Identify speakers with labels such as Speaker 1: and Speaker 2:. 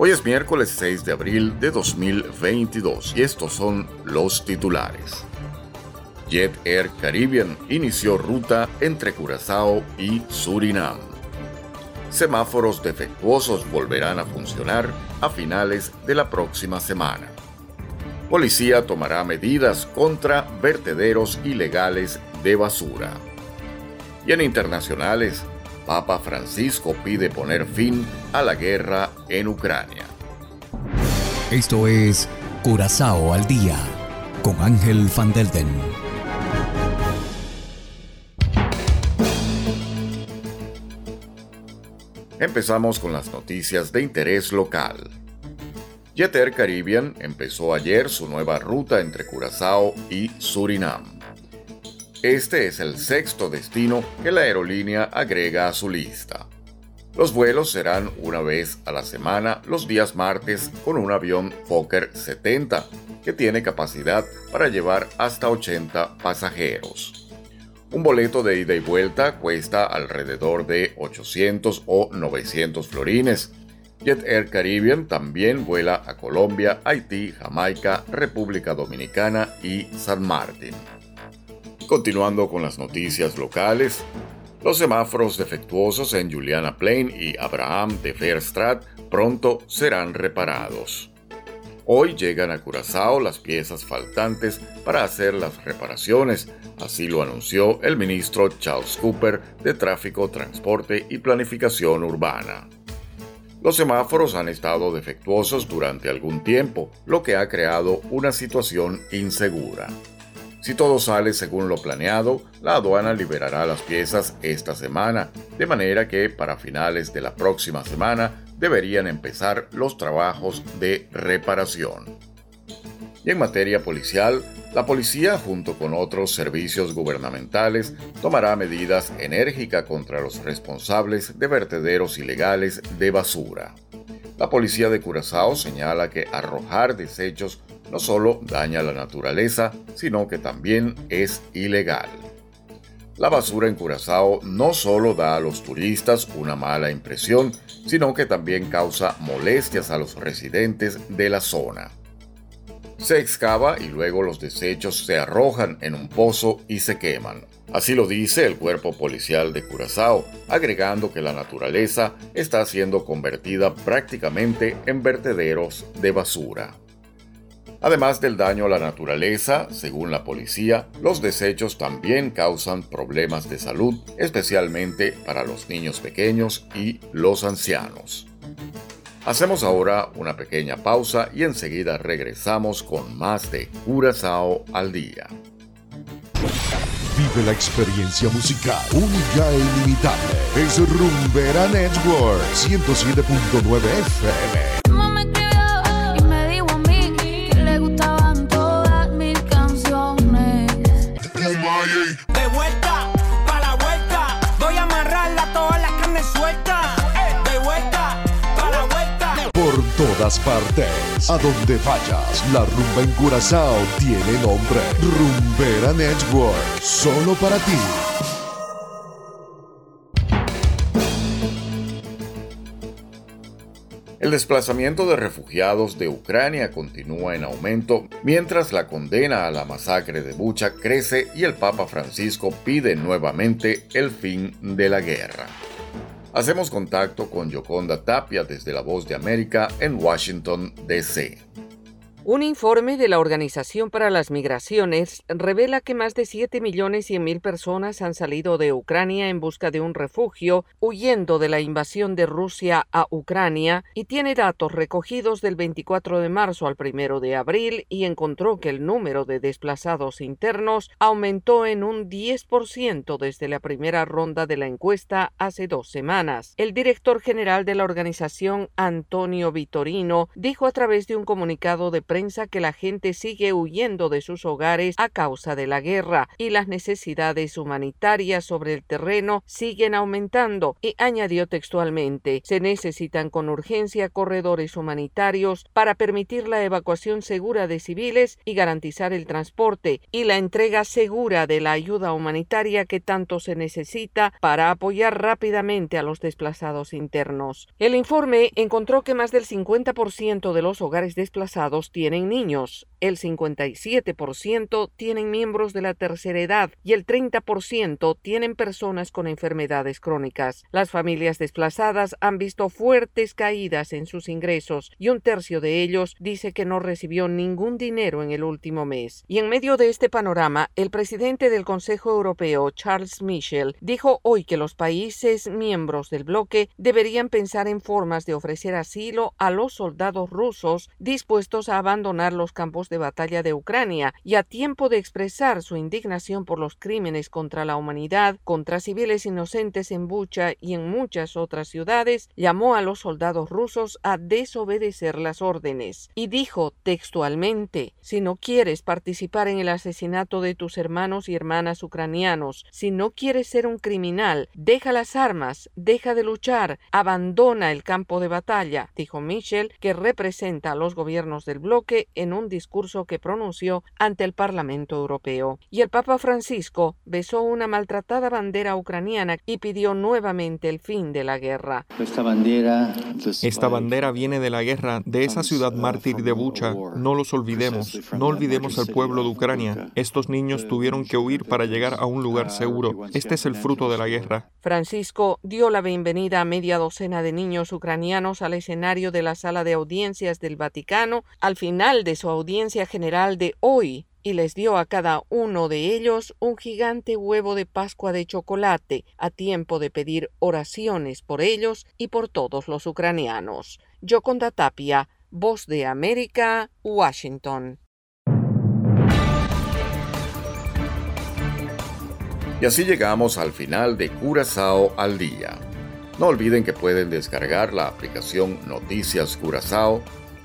Speaker 1: Hoy es miércoles 6 de abril de 2022 y estos son los titulares. Jet Air Caribbean inició ruta entre Curazao y Surinam. Semáforos defectuosos volverán a funcionar a finales de la próxima semana. Policía tomará medidas contra vertederos ilegales de basura. Y en internacionales, Papa Francisco pide poner fin a la guerra en Ucrania.
Speaker 2: Esto es Curazao al día con Ángel Van Delden.
Speaker 1: Empezamos con las noticias de interés local. Jeter Caribbean empezó ayer su nueva ruta entre Curazao y Surinam. Este es el sexto destino que la aerolínea agrega a su lista. Los vuelos serán una vez a la semana los días martes con un avión Fokker 70 que tiene capacidad para llevar hasta 80 pasajeros. Un boleto de ida y vuelta cuesta alrededor de 800 o 900 florines. Jet Air Caribbean también vuela a Colombia, Haití, Jamaica, República Dominicana y San Martín. Continuando con las noticias locales, los semáforos defectuosos en Juliana Plain y Abraham de Fairstrat pronto serán reparados. Hoy llegan a Curazao las piezas faltantes para hacer las reparaciones, así lo anunció el ministro Charles Cooper de Tráfico, Transporte y Planificación Urbana. Los semáforos han estado defectuosos durante algún tiempo, lo que ha creado una situación insegura. Si todo sale según lo planeado, la aduana liberará las piezas esta semana, de manera que para finales de la próxima semana deberían empezar los trabajos de reparación. Y en materia policial, la policía junto con otros servicios gubernamentales tomará medidas enérgicas contra los responsables de vertederos ilegales de basura. La policía de Curazao señala que arrojar desechos no solo daña la naturaleza, sino que también es ilegal. La basura en Curazao no solo da a los turistas una mala impresión, sino que también causa molestias a los residentes de la zona. Se excava y luego los desechos se arrojan en un pozo y se queman. Así lo dice el cuerpo policial de Curazao, agregando que la naturaleza está siendo convertida prácticamente en vertederos de basura. Además del daño a la naturaleza, según la policía, los desechos también causan problemas de salud, especialmente para los niños pequeños y los ancianos. Hacemos ahora una pequeña pausa y enseguida regresamos con más de Curazao al día.
Speaker 3: Vive la experiencia musical única e ilimitada. Es Rumbera Network 107.9 FM. Partes. A donde vayas, la rumba en Curazao tiene nombre. Rumbera Network, solo para ti.
Speaker 1: El desplazamiento de refugiados de Ucrania continúa en aumento mientras la condena a la masacre de Bucha crece y el Papa Francisco pide nuevamente el fin de la guerra. Hacemos contacto con Yoconda Tapia desde La Voz de América en Washington, D.C.
Speaker 4: Un informe de la Organización para las Migraciones revela que más de 7 millones y mil personas han salido de Ucrania en busca de un refugio, huyendo de la invasión de Rusia a Ucrania, y tiene datos recogidos del 24 de marzo al 1 de abril y encontró que el número de desplazados internos aumentó en un 10% desde la primera ronda de la encuesta hace dos semanas. El director general de la organización, Antonio Vitorino, dijo a través de un comunicado de prensa prensa que la gente sigue huyendo de sus hogares a causa de la guerra y las necesidades humanitarias sobre el terreno siguen aumentando y añadió textualmente se necesitan con urgencia corredores humanitarios para permitir la evacuación segura de civiles y garantizar el transporte y la entrega segura de la ayuda humanitaria que tanto se necesita para apoyar rápidamente a los desplazados internos. El informe encontró que más del 50% de los hogares desplazados tienen niños, el 57% tienen miembros de la tercera edad y el 30% tienen personas con enfermedades crónicas. Las familias desplazadas han visto fuertes caídas en sus ingresos y un tercio de ellos dice que no recibió ningún dinero en el último mes. Y en medio de este panorama, el presidente del Consejo Europeo, Charles Michel, dijo hoy que los países miembros del bloque deberían pensar en formas de ofrecer asilo a los soldados rusos dispuestos a abandonar los campos de batalla de Ucrania y a tiempo de expresar su indignación por los crímenes contra la humanidad, contra civiles inocentes en Bucha y en muchas otras ciudades, llamó a los soldados rusos a desobedecer las órdenes. Y dijo textualmente si no quieres participar en el asesinato de tus hermanos y hermanas ucranianos, si no quieres ser un criminal, deja las armas, deja de luchar, abandona el campo de batalla, dijo Michel, que representa a los gobiernos del bloque en un discurso que pronunció ante el Parlamento Europeo. Y el Papa Francisco besó una maltratada bandera ucraniana y pidió nuevamente el fin de la guerra.
Speaker 5: Esta bandera, Esta bandera viene de la guerra, de esa ciudad mártir de Bucha. No los olvidemos, no olvidemos al pueblo de Ucrania. Estos niños tuvieron que huir para llegar a un lugar seguro. Este es el fruto de la guerra.
Speaker 4: Francisco dio la bienvenida a media docena de niños ucranianos al escenario de la sala de audiencias del Vaticano al final de su audiencia general de hoy y les dio a cada uno de ellos un gigante huevo de Pascua de chocolate, a tiempo de pedir oraciones por ellos y por todos los ucranianos. Yoconda Tapia, Voz de América, Washington.
Speaker 1: Y así llegamos al final de Curazao al día. No olviden que pueden descargar la aplicación Noticias Curazao